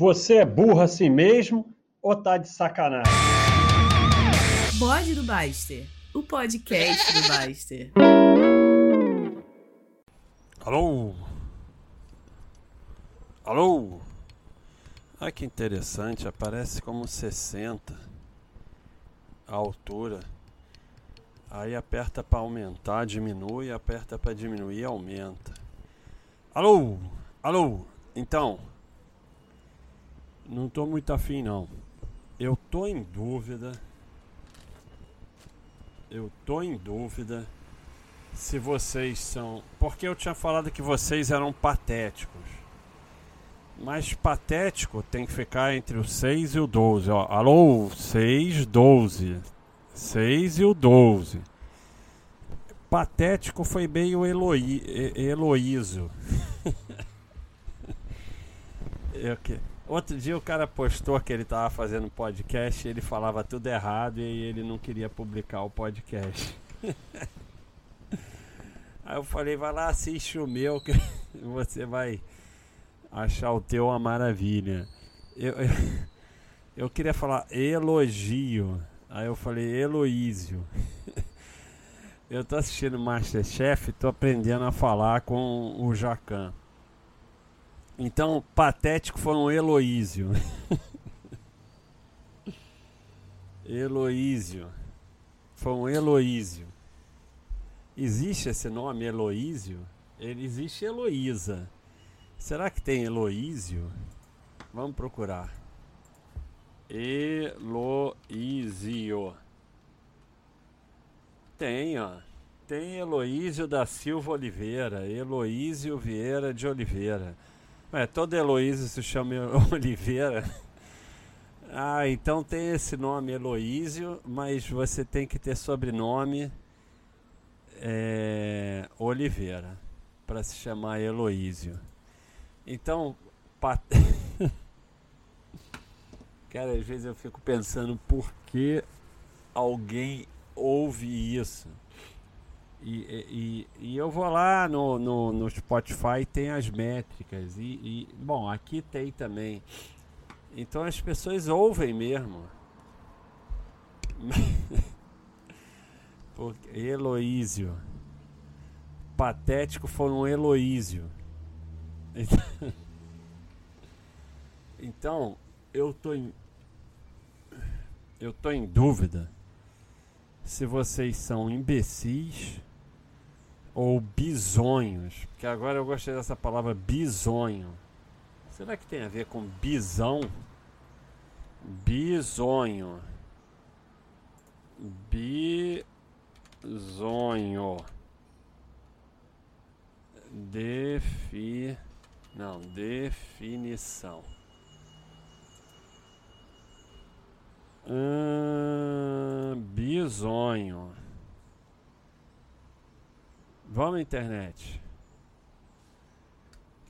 Você é burro assim mesmo ou tá de sacanagem? Bode do Baster, o podcast do Baster. Alô? Alô? Ah, que interessante, aparece como 60 a altura. Aí aperta para aumentar, diminui, aperta para diminuir, aumenta. Alô? Alô? Então, não tô muito afim não. Eu tô em dúvida. Eu tô em dúvida se vocês são. Porque eu tinha falado que vocês eram patéticos. Mas patético tem que ficar entre o 6 e o 12. Ó, alô, 6, 12. 6 e o 12. Patético foi bem o Eloi, Heloísio. Eu que... Outro dia o cara postou que ele tava fazendo podcast ele falava tudo errado e ele não queria publicar o podcast. Aí eu falei, vai lá, assiste o meu que você vai achar o teu uma maravilha. Eu, eu, eu queria falar elogio. Aí eu falei Heloísio. Eu tô assistindo Masterchef tô aprendendo a falar com o Jacan. Então, patético foi um Heloísio. Heloísio. Foi um Heloísio. Existe esse nome Heloísio? Ele existe Heloísa. Será que tem Heloísio? Vamos procurar. Heloísio. Tem, ó. Tem Heloísio da Silva Oliveira, Heloísio Vieira de Oliveira. É, todo Heloísio se chama Oliveira. Ah, então tem esse nome Heloísio, mas você tem que ter sobrenome é, Oliveira para se chamar Heloísio. Então, pat... cara, às vezes eu fico pensando por que alguém ouve isso. E, e, e, eu vou lá no, no, no Spotify, tem as métricas. E, e, bom, aqui tem também. Então as pessoas ouvem mesmo. Porque Heloísio. Patético foi um Heloísio. Então, então, eu tô em. Eu tô em dúvida se vocês são imbecis ou bisonhos. Porque agora eu gostei dessa palavra bisonho. Será que tem a ver com bisão? Bisonho. Bisonho. Defi... Não, definição. Hum, bisonho. Vamos, internet.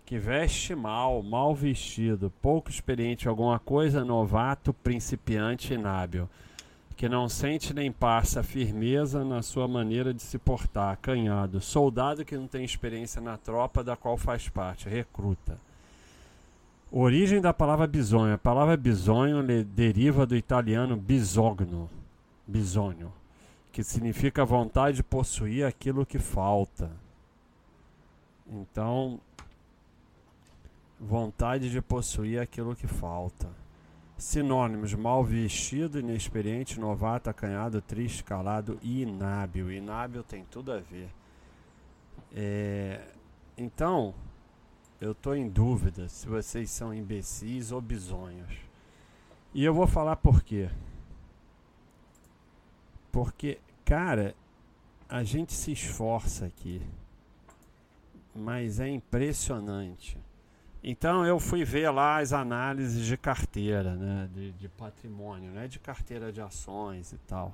Que veste mal, mal vestido, pouco experiente alguma coisa, novato, principiante, inábil. Que não sente nem passa firmeza na sua maneira de se portar, acanhado. Soldado que não tem experiência na tropa da qual faz parte, recruta. Origem da palavra bisonho. A palavra bisonho deriva do italiano bisogno, bisogno que significa vontade de possuir aquilo que falta. Então, vontade de possuir aquilo que falta. Sinônimos: mal vestido, inexperiente, novato, acanhado, triste, calado e inábil. Inábil tem tudo a ver. É, então, eu estou em dúvida se vocês são imbecis ou bisonhos. E eu vou falar por quê. Porque, cara, a gente se esforça aqui, mas é impressionante. Então eu fui ver lá as análises de carteira, né, de, de patrimônio, né, de carteira de ações e tal.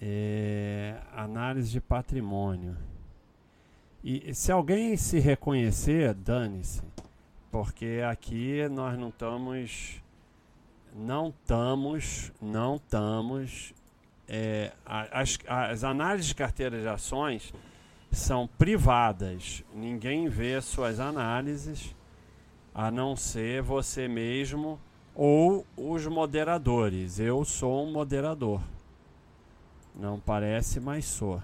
É, análise de patrimônio. E se alguém se reconhecer, dane-se, porque aqui nós não estamos, não estamos, não estamos é, as, as análises de carteira de ações são privadas, ninguém vê suas análises a não ser você mesmo ou os moderadores. Eu sou um moderador. Não parece, mas sou.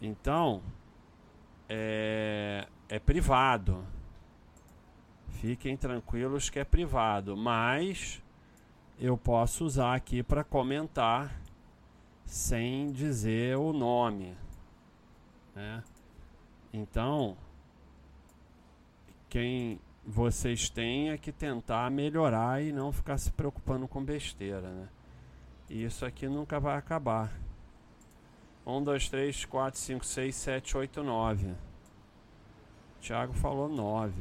Então, é, é privado. Fiquem tranquilos que é privado, mas eu posso usar aqui para comentar sem dizer o nome. Né? Então, quem vocês têm é que tentar melhorar e não ficar se preocupando com besteira. Né? E isso aqui nunca vai acabar. 1, 2, 3, 4, 5, 6, 7, 8, 9. Thiago falou 9.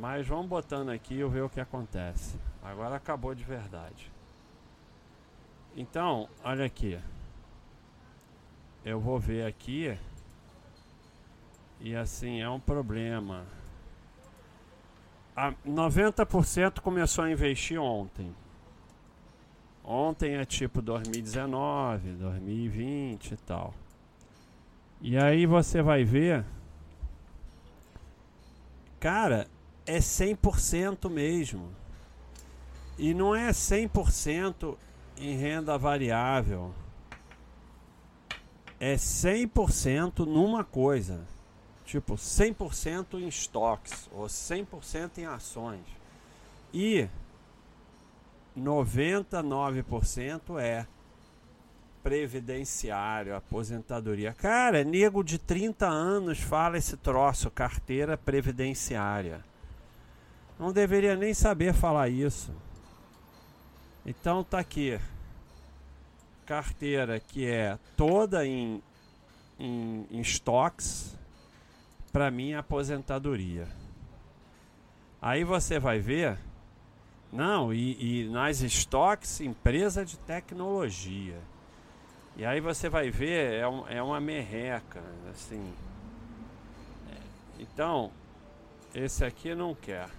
Mas vamos botando aqui e ver o que acontece. Agora acabou de verdade. Então, olha aqui. Eu vou ver aqui. E assim, é um problema. A 90% começou a investir ontem. Ontem é tipo 2019, 2020 e tal. E aí você vai ver. Cara, é 100% mesmo. E não é 100% em renda variável. É 100% numa coisa. Tipo, 100% em estoques ou 100% em ações. E 99% é previdenciário, aposentadoria. Cara, nego de 30 anos fala esse troço, carteira previdenciária. Não deveria nem saber falar isso. Então tá aqui. Carteira que é toda em, em, em estoques para minha aposentadoria. Aí você vai ver não, e, e nas estoques, empresa de tecnologia. E aí você vai ver, é, um, é uma merreca, assim. É, então, esse aqui não quer.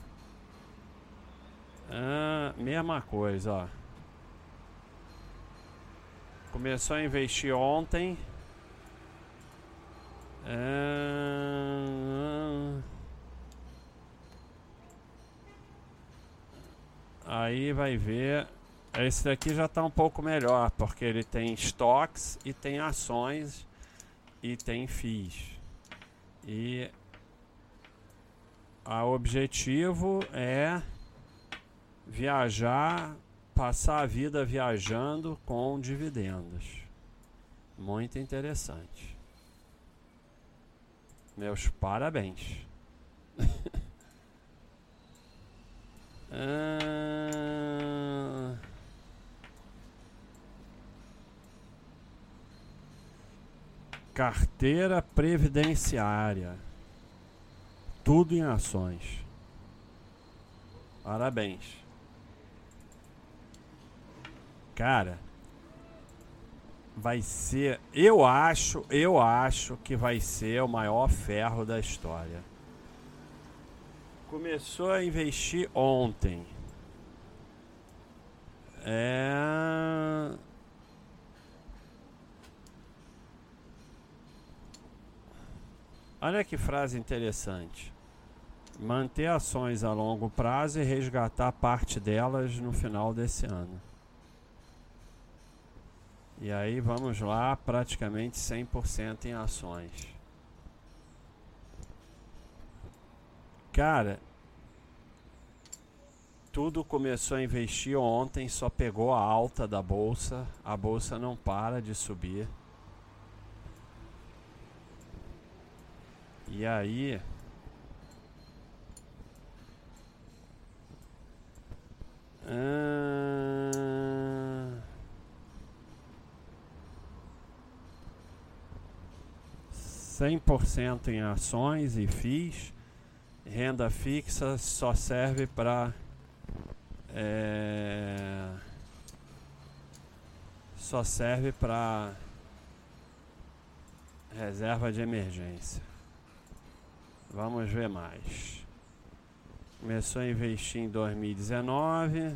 Ah, mesma coisa, ó. Começou a investir ontem. Ah, Aí vai ver. Esse daqui já está um pouco melhor, porque ele tem estoques e tem ações e tem FIIs. E o objetivo é viajar, passar a vida viajando com dividendos. Muito interessante. Meus parabéns. Ah... Carteira previdenciária. Tudo em ações. Parabéns. Cara, vai ser, eu acho, eu acho que vai ser o maior ferro da história começou a investir ontem. É... Olha que frase interessante. Manter ações a longo prazo e resgatar parte delas no final desse ano. E aí vamos lá, praticamente 100% em ações. Cara, tudo começou a investir ontem, só pegou a alta da bolsa. A bolsa não para de subir. E aí, Hum... 100% em ações e FIIs, renda fixa só serve para é, só serve para reserva de emergência. Vamos ver mais. Começou a investir em 2019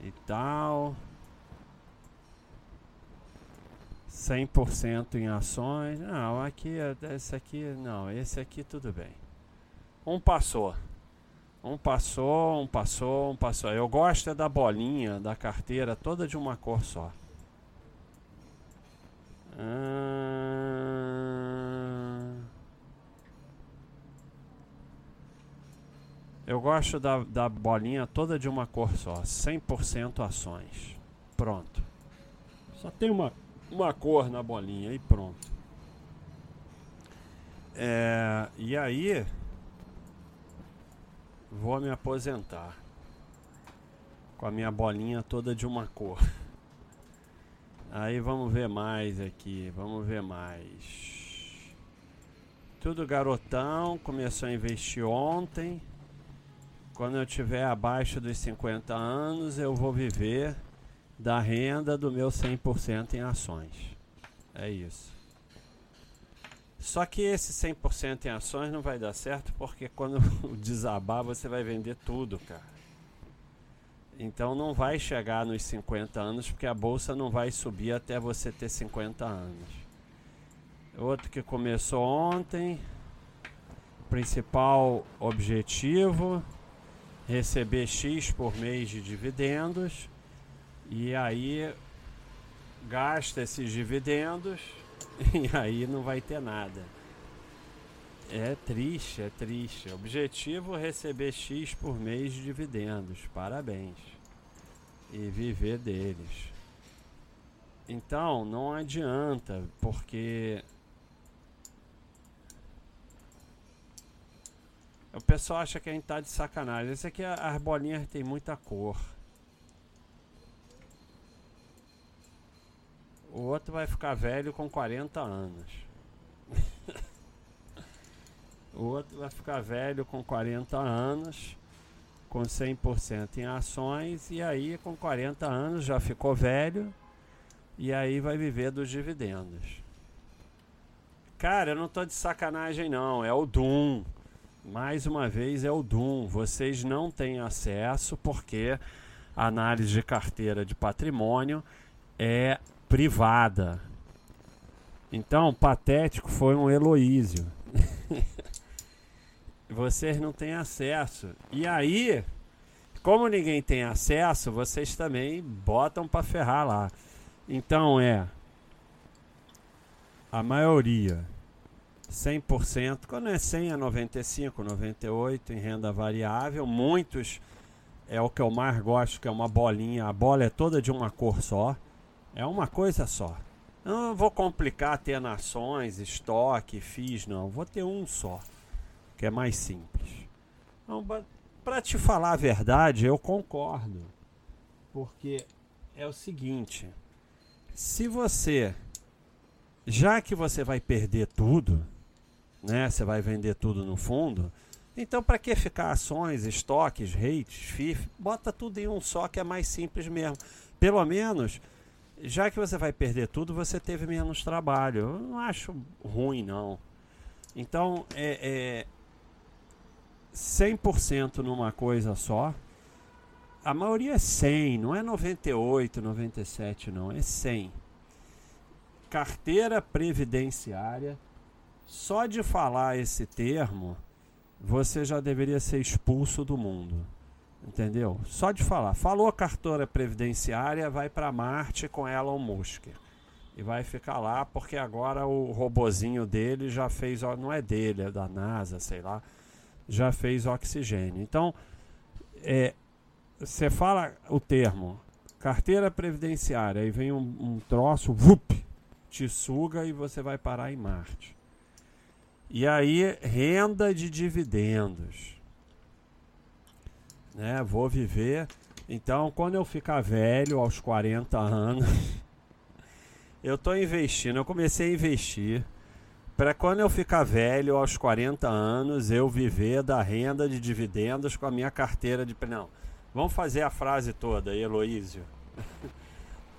e tal. 100% em ações. Não, aqui esse aqui não, esse aqui tudo bem. Um passou. Um passou, um passou, um passou. Eu gosto é da bolinha da carteira toda de uma cor só. Ah, eu gosto da, da bolinha toda de uma cor só. 100% ações. Pronto. Só tem uma, uma cor na bolinha e pronto. É, e aí, vou me aposentar com a minha bolinha toda de uma cor. Aí vamos ver mais aqui, vamos ver mais. Tudo garotão, começou a investir ontem. Quando eu tiver abaixo dos 50 anos, eu vou viver da renda do meu 100% em ações. É isso. Só que esse 100% em ações não vai dar certo porque quando desabar você vai vender tudo, cara. Então não vai chegar nos 50 anos porque a bolsa não vai subir até você ter 50 anos. Outro que começou ontem, principal objetivo, receber X por mês de dividendos e aí gasta esses dividendos e aí não vai ter nada. É triste, é triste. Objetivo receber X por mês de dividendos. Parabéns. E viver deles. Então, não adianta, porque o pessoal acha que a gente tá de sacanagem. Esse aqui, as bolinhas tem muita cor. O outro vai ficar velho com 40 anos. o outro vai ficar velho com 40 anos, com 100% em ações, e aí com 40 anos já ficou velho, e aí vai viver dos dividendos. Cara, eu não tô de sacanagem não, é o Doom. Mais uma vez é o Doom. Vocês não têm acesso porque a análise de carteira de patrimônio é privada. Então, patético foi um Heloísio. vocês não têm acesso. E aí, como ninguém tem acesso, vocês também botam para ferrar lá. Então é a maioria 100%, quando é 100 a 95, 98 em renda variável, muitos é o que eu mais gosto, que é uma bolinha, a bola é toda de uma cor só. É uma coisa só. Eu não vou complicar ter nações, estoque, FIIs, não. Vou ter um só, que é mais simples. Então, para te falar a verdade, eu concordo. Porque é o seguinte: se você, já que você vai perder tudo, né? Você vai vender tudo no fundo. Então, para que ficar ações, estoques, rates, FIF? Bota tudo em um só que é mais simples mesmo. Pelo menos já que você vai perder tudo, você teve menos trabalho. Eu não acho ruim, não. Então, é, é 100% numa coisa só. A maioria é 100, não é 98, 97, não. É 100. Carteira previdenciária. Só de falar esse termo, você já deveria ser expulso do mundo. Entendeu? Só de falar. Falou a cartora previdenciária, vai para Marte com Elon Musk. E vai ficar lá porque agora o robozinho dele já fez, não é dele, é da NASA, sei lá, já fez oxigênio. Então, é, você fala o termo carteira previdenciária, aí vem um, um troço, vup, te suga e você vai parar em Marte. E aí, renda de dividendos né? Vou viver. Então, quando eu ficar velho, aos 40 anos, eu estou investindo. Eu comecei a investir para quando eu ficar velho, aos 40 anos, eu viver da renda de dividendos com a minha carteira de. Não, vamos fazer a frase toda, Heloísio.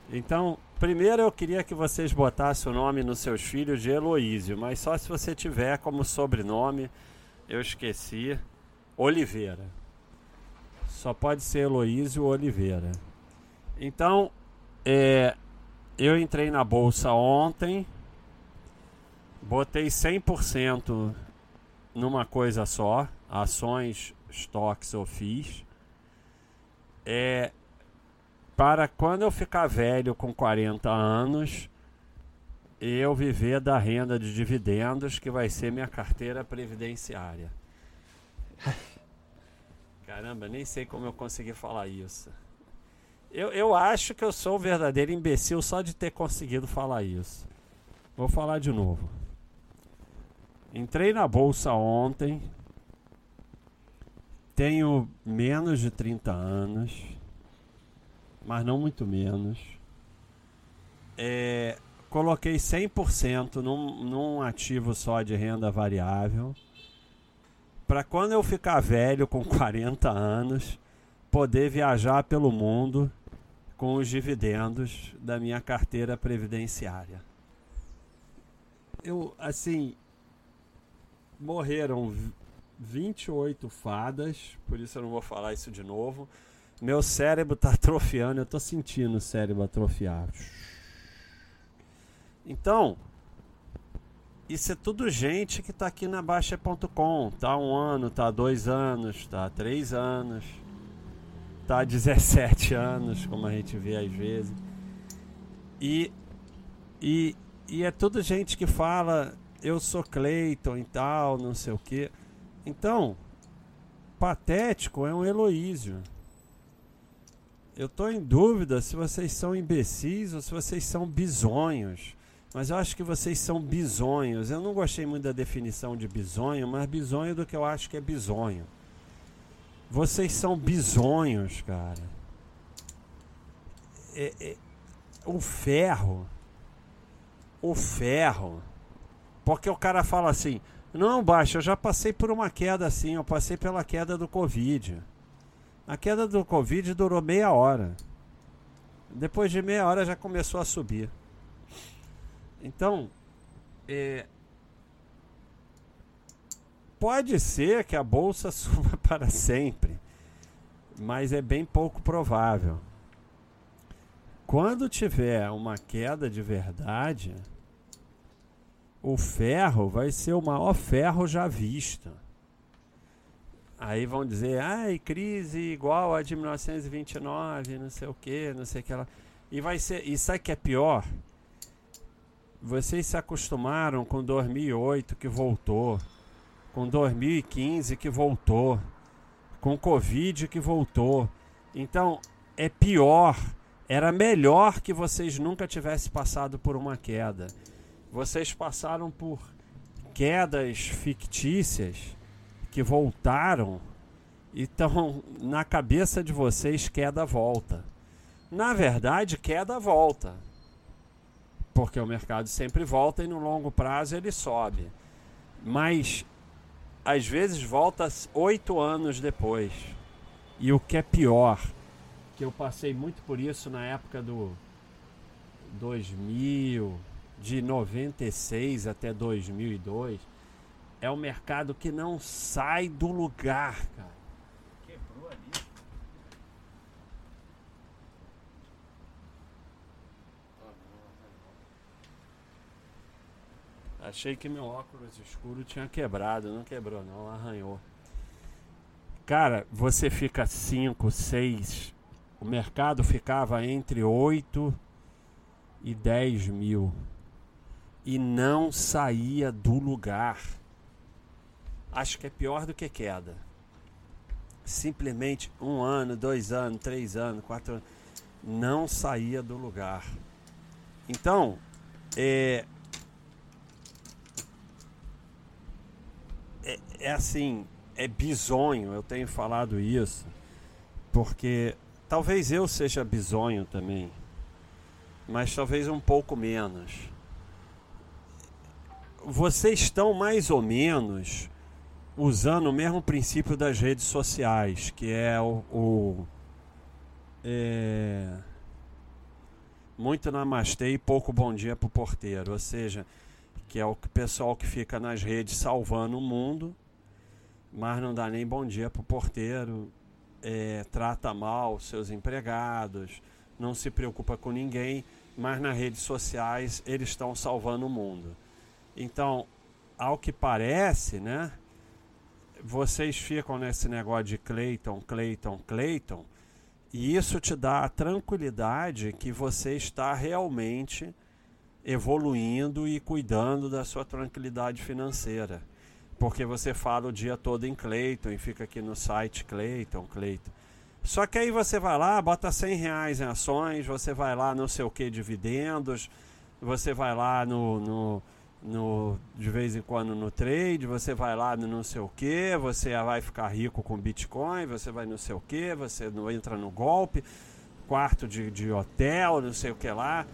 Então, primeiro eu queria que vocês botassem o nome nos seus filhos de Heloísio, mas só se você tiver como sobrenome, eu esqueci, Oliveira. Só pode ser Heloísio Oliveira. Então, é, eu entrei na bolsa ontem, botei 100% numa coisa só, ações, estoques ou FIIs, é, para quando eu ficar velho com 40 anos, eu viver da renda de dividendos, que vai ser minha carteira previdenciária. Caramba, nem sei como eu consegui falar isso. Eu, eu acho que eu sou um verdadeiro imbecil só de ter conseguido falar isso. Vou falar de novo. Entrei na bolsa ontem. Tenho menos de 30 anos. Mas não muito menos. É, coloquei 100% num, num ativo só de renda variável. Para quando eu ficar velho, com 40 anos, poder viajar pelo mundo com os dividendos da minha carteira previdenciária. Eu, assim, morreram 28 fadas, por isso eu não vou falar isso de novo. Meu cérebro está atrofiando, eu estou sentindo o cérebro atrofiar. Então, isso é tudo gente que está aqui na Baixa.com. Tá um ano, tá dois anos, tá três anos tá há 17 anos, como a gente vê às vezes. E, e, e é tudo gente que fala, eu sou Cleiton e tal, não sei o que. Então, patético é um Heloísio. Eu estou em dúvida se vocês são imbecis ou se vocês são bisonhos. Mas eu acho que vocês são bisonhos. Eu não gostei muito da definição de bisonho, mas bisonho do que eu acho que é bisonho. Vocês são bisonhos, cara. É, é, o ferro. O ferro. Porque o cara fala assim: Não, baixo, eu já passei por uma queda assim. Eu passei pela queda do Covid. A queda do Covid durou meia hora. Depois de meia hora já começou a subir. Então, é, Pode ser que a bolsa suba para sempre, mas é bem pouco provável. Quando tiver uma queda de verdade, o ferro vai ser o maior ferro já visto. Aí vão dizer, ai, crise igual a de 1929, não sei o que, não sei o que lá. E vai ser, e sabe que é pior? Vocês se acostumaram com 2008 que voltou com 2015 que voltou, com Covid que voltou. Então é pior, era melhor que vocês nunca tivessem passado por uma queda. Vocês passaram por quedas fictícias que voltaram. Então, na cabeça de vocês, queda volta. Na verdade, queda volta. Porque o mercado sempre volta e no longo prazo ele sobe. Mas às vezes volta oito anos depois. E o que é pior, que eu passei muito por isso na época do 2000, de 96 até 2002, é o mercado que não sai do lugar, cara. Achei que meu óculos escuro tinha quebrado. Não quebrou, não, arranhou. Cara, você fica 5, 6. O mercado ficava entre 8 e 10 mil. E não saía do lugar. Acho que é pior do que queda. Simplesmente um ano, dois anos, três anos, quatro anos. Não saía do lugar. Então, é, é, é assim, é bizonho, eu tenho falado isso, porque talvez eu seja bizonho também, mas talvez um pouco menos. Vocês estão mais ou menos usando o mesmo princípio das redes sociais, que é o, o é, muito namastê e pouco bom dia pro porteiro, ou seja, que é o pessoal que fica nas redes salvando o mundo, mas não dá nem bom dia para o porteiro, é, trata mal seus empregados, não se preocupa com ninguém, mas nas redes sociais eles estão salvando o mundo. Então, ao que parece, né, vocês ficam nesse negócio de Cleiton, Cleiton, Cleiton, e isso te dá a tranquilidade que você está realmente evoluindo e cuidando da sua tranquilidade financeira. Porque você fala o dia todo em Cleiton e fica aqui no site Cleiton, Cleiton. Só que aí você vai lá, bota 100 reais em ações, você vai lá não sei o que dividendos, você vai lá no, no, no, de vez em quando no trade, você vai lá no não sei o que, você vai ficar rico com Bitcoin, você vai não sei o que, você não entra no golpe, quarto de, de hotel, não sei o que lá.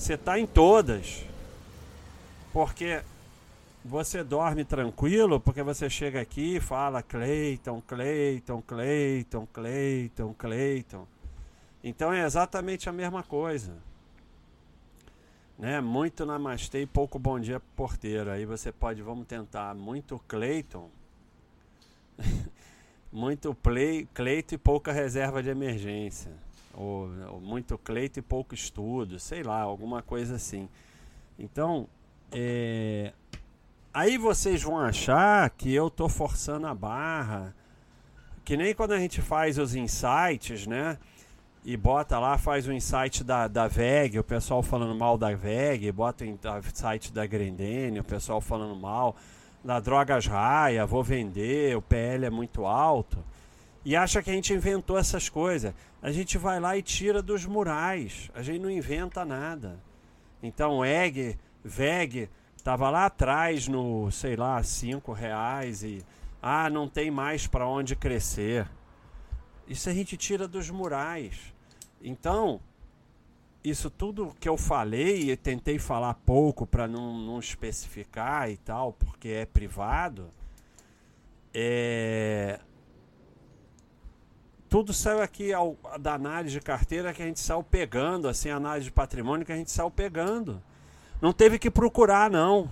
Você está em todas. Porque você dorme tranquilo, porque você chega aqui e fala Cleiton, Cleiton, Cleiton, Cleiton, Cleiton. Então é exatamente a mesma coisa né? Muito namastê e pouco bom dia porteiro. Aí você pode, vamos tentar, muito Cleiton. muito play, Cleito e pouca reserva de emergência. Ou, ou, muito Cleito e pouco estudo, sei lá, alguma coisa assim. Então, é, aí vocês vão achar que eu tô forçando a barra, que nem quando a gente faz os insights, né? e bota lá, faz o insight da, da VEG, o pessoal falando mal da VEG, bota o insight da Grendene, o pessoal falando mal da Drogas Raia, vou vender, o PL é muito alto. E acha que a gente inventou essas coisas. A gente vai lá e tira dos murais. A gente não inventa nada. Então, EG, VEG, estava lá atrás no, sei lá, cinco reais e ah, não tem mais para onde crescer. Isso a gente tira dos murais. Então, isso tudo que eu falei e tentei falar pouco para não, não especificar e tal, porque é privado, é... tudo saiu aqui ao, da análise de carteira que a gente saiu pegando, assim, análise de patrimônio que a gente saiu pegando. Não teve que procurar, não.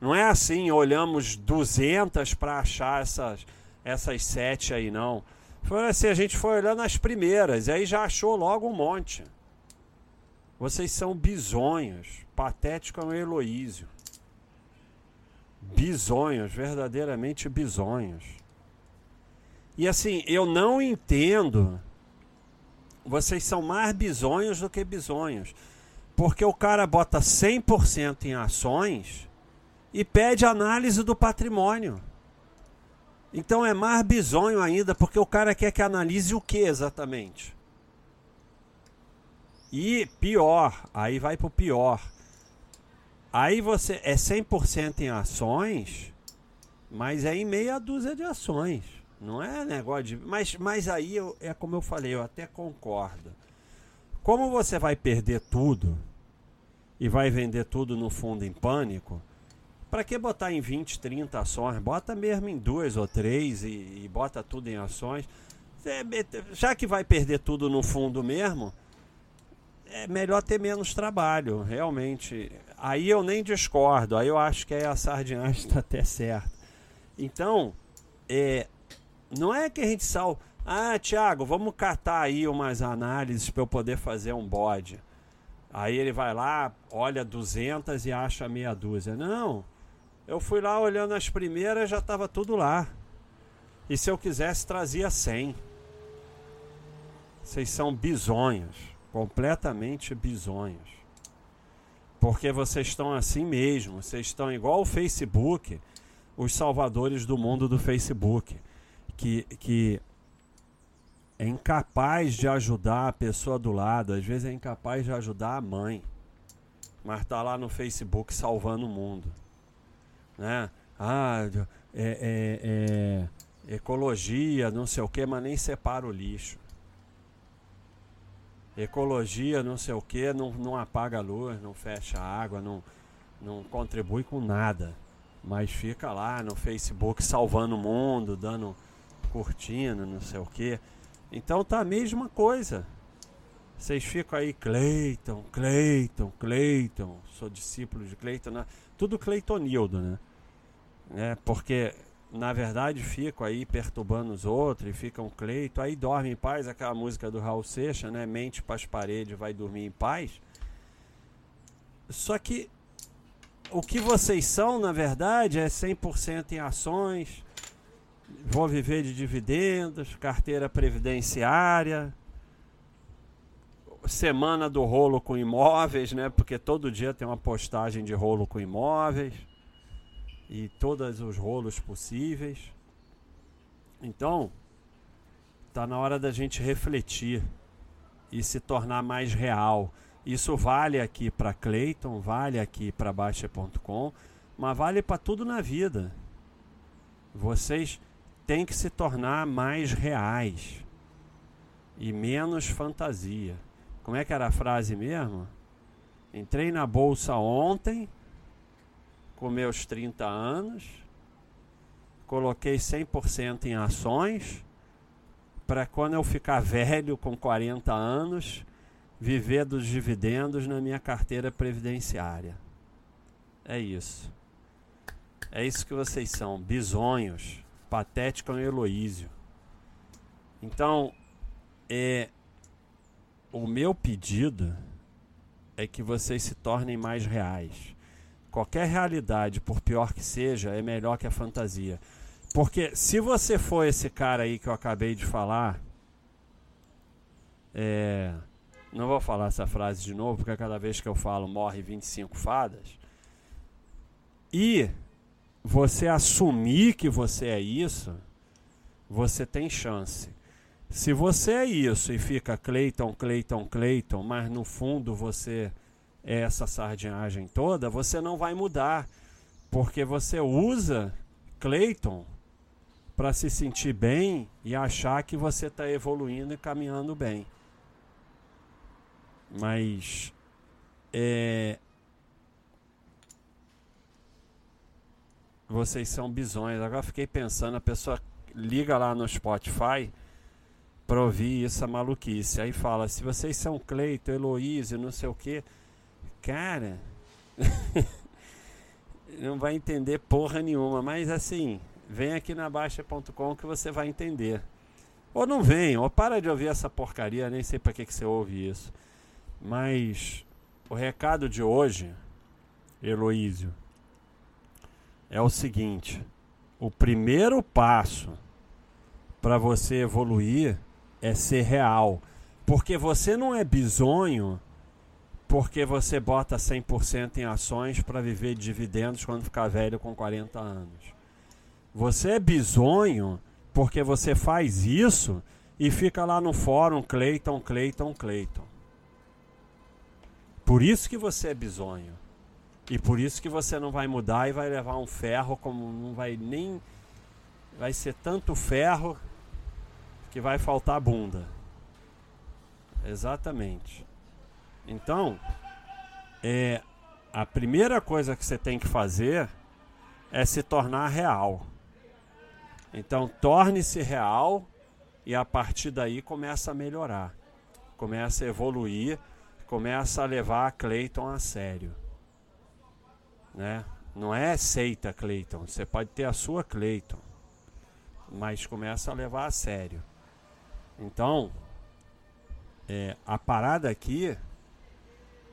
Não é assim, olhamos 200 para achar essas, essas sete aí, não. Foi assim, a gente foi olhando as primeiras, e aí já achou logo um monte. Vocês são bisonhos. Patético é um Heloísio. Bisonhos, verdadeiramente bisonhos. E assim, eu não entendo. Vocês são mais bisonhos do que bisonhos. Porque o cara bota 100% em ações e pede análise do patrimônio. Então é mais bizonho ainda, porque o cara quer que analise o que exatamente? E pior, aí vai pro pior. Aí você é 100% em ações, mas é em meia dúzia de ações. Não é negócio de. Mas, mas aí eu, é como eu falei, eu até concordo. Como você vai perder tudo e vai vender tudo no fundo em pânico, para que botar em 20, 30 ações? Bota mesmo em duas ou três e, e bota tudo em ações. É, já que vai perder tudo no fundo mesmo, é melhor ter menos trabalho, realmente. Aí eu nem discordo, aí eu acho que a sardinhagem está até certa. Então, é, não é que a gente sal. Ah, Tiago, vamos catar aí umas análises para eu poder fazer um bode. Aí ele vai lá, olha 200 e acha meia dúzia. Não. Eu fui lá olhando as primeiras, já estava tudo lá. E se eu quisesse, trazia 100. Vocês são bisonhos, completamente bisonhos. Porque vocês estão assim mesmo, vocês estão igual o Facebook, os salvadores do mundo do Facebook, que, que é incapaz de ajudar a pessoa do lado, às vezes é incapaz de ajudar a mãe, mas está lá no Facebook salvando o mundo né? Ah, é, é, é, ecologia, não sei o que, mas nem separa o lixo. Ecologia, não sei o que, não, não apaga a luz, não fecha a água, não, não contribui com nada. Mas fica lá no Facebook salvando o mundo, dando curtindo, não sei o que. Então tá a mesma coisa. Vocês ficam aí, Cleiton, Cleiton, Cleiton, sou discípulo de Cleiton, né? tudo Cleitonildo, né? né? Porque na verdade ficam aí perturbando os outros e ficam Cleito, aí dorme em paz, aquela música do Raul Seixas, né? Mente para as paredes, vai dormir em paz. Só que o que vocês são, na verdade, é 100% em ações, vou viver de dividendos, carteira previdenciária, semana do rolo com imóveis, né? Porque todo dia tem uma postagem de rolo com imóveis e todos os rolos possíveis. Então, tá na hora da gente refletir e se tornar mais real. Isso vale aqui para Clayton, vale aqui para Baixa.com, mas vale para tudo na vida. Vocês têm que se tornar mais reais e menos fantasia. Como é que era a frase mesmo? Entrei na bolsa ontem, com meus 30 anos, coloquei 100% em ações, para quando eu ficar velho, com 40 anos, viver dos dividendos na minha carteira previdenciária. É isso. É isso que vocês são, bisonhos, patético e Heloísio. Então, é, o meu pedido é que vocês se tornem mais reais. Qualquer realidade, por pior que seja, é melhor que a fantasia. Porque se você for esse cara aí que eu acabei de falar, é, não vou falar essa frase de novo, porque cada vez que eu falo morre 25 fadas. E você assumir que você é isso, você tem chance. Se você é isso e fica Cleiton, Cleiton, Cleiton, mas no fundo você é essa sardinhagem toda, você não vai mudar. Porque você usa Cleiton para se sentir bem e achar que você está evoluindo e caminhando bem. Mas é, vocês são bisões. Agora fiquei pensando, a pessoa liga lá no Spotify para ouvir essa maluquice. Aí fala, se vocês são Cleito, Heloísio, não sei o que, cara, não vai entender porra nenhuma. Mas assim, vem aqui na Baixa.com que você vai entender. Ou não vem, ou para de ouvir essa porcaria, nem sei para que, que você ouve isso. Mas o recado de hoje, Heloísio, é o seguinte: o primeiro passo para você evoluir é ser real. Porque você não é bisonho porque você bota 100% em ações para viver de dividendos quando ficar velho com 40 anos. Você é bisonho porque você faz isso e fica lá no fórum Cleiton, Cleiton, Cleiton. Por isso que você é bisonho. E por isso que você não vai mudar e vai levar um ferro como não vai nem vai ser tanto ferro que vai faltar bunda. Exatamente. Então, é a primeira coisa que você tem que fazer é se tornar real. Então, torne-se real e a partir daí começa a melhorar. Começa a evoluir, começa a levar a Clayton a sério né? Não é seita Clayton, você pode ter a sua Clayton, mas começa a levar a sério. Então, é, a parada aqui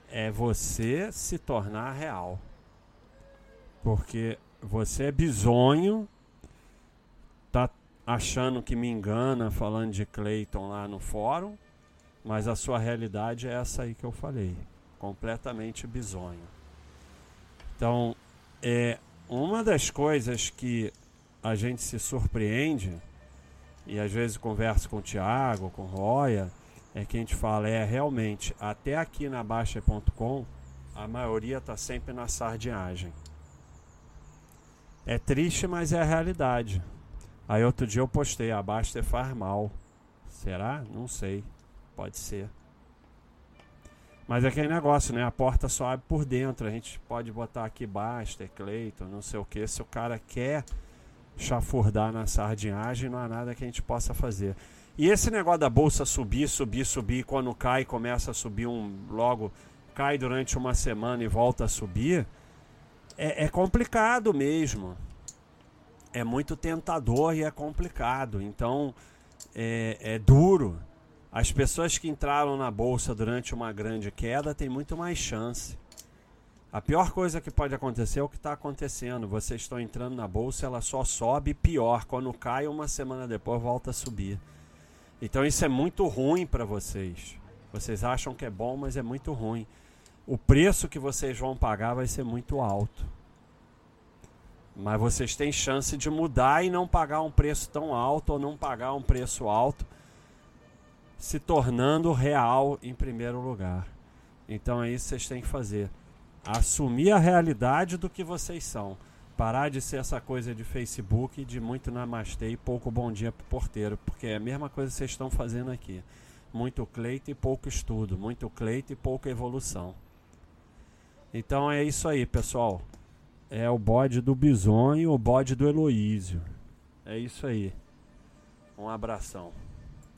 é você se tornar real. Porque você é bizonho, tá achando que me engana falando de Clayton lá no fórum, mas a sua realidade é essa aí que eu falei, completamente bizonho. Então, é uma das coisas que a gente se surpreende, e às vezes converso com o Thiago, com o Roya, é que a gente fala, é realmente, até aqui na Baixa.com, a maioria está sempre na sardinhagem. É triste, mas é a realidade. Aí outro dia eu postei, a Basta faz mal. Será? Não sei. Pode ser. Mas é aquele negócio, né? A porta só abre por dentro. A gente pode botar aqui Baster, Cleiton, não sei o que. Se o cara quer chafurdar na sardinhagem, não há nada que a gente possa fazer. E esse negócio da bolsa subir, subir, subir, quando cai, começa a subir um. Logo cai durante uma semana e volta a subir. É, é complicado mesmo. É muito tentador e é complicado. Então é, é duro. As pessoas que entraram na bolsa durante uma grande queda têm muito mais chance. A pior coisa que pode acontecer é o que está acontecendo. Vocês estão entrando na bolsa, ela só sobe pior. Quando cai, uma semana depois volta a subir. Então isso é muito ruim para vocês. Vocês acham que é bom, mas é muito ruim. O preço que vocês vão pagar vai ser muito alto. Mas vocês têm chance de mudar e não pagar um preço tão alto ou não pagar um preço alto, se tornando real em primeiro lugar. Então é isso que vocês têm que fazer assumir a realidade do que vocês são. Parar de ser essa coisa de Facebook, de muito namastê e pouco bom dia pro porteiro, porque é a mesma coisa que vocês estão fazendo aqui. Muito cleito e pouco estudo, muito cleito e pouca evolução. Então é isso aí, pessoal. É o bode do bisonho, o bode do Heloísio. É isso aí. Um abração.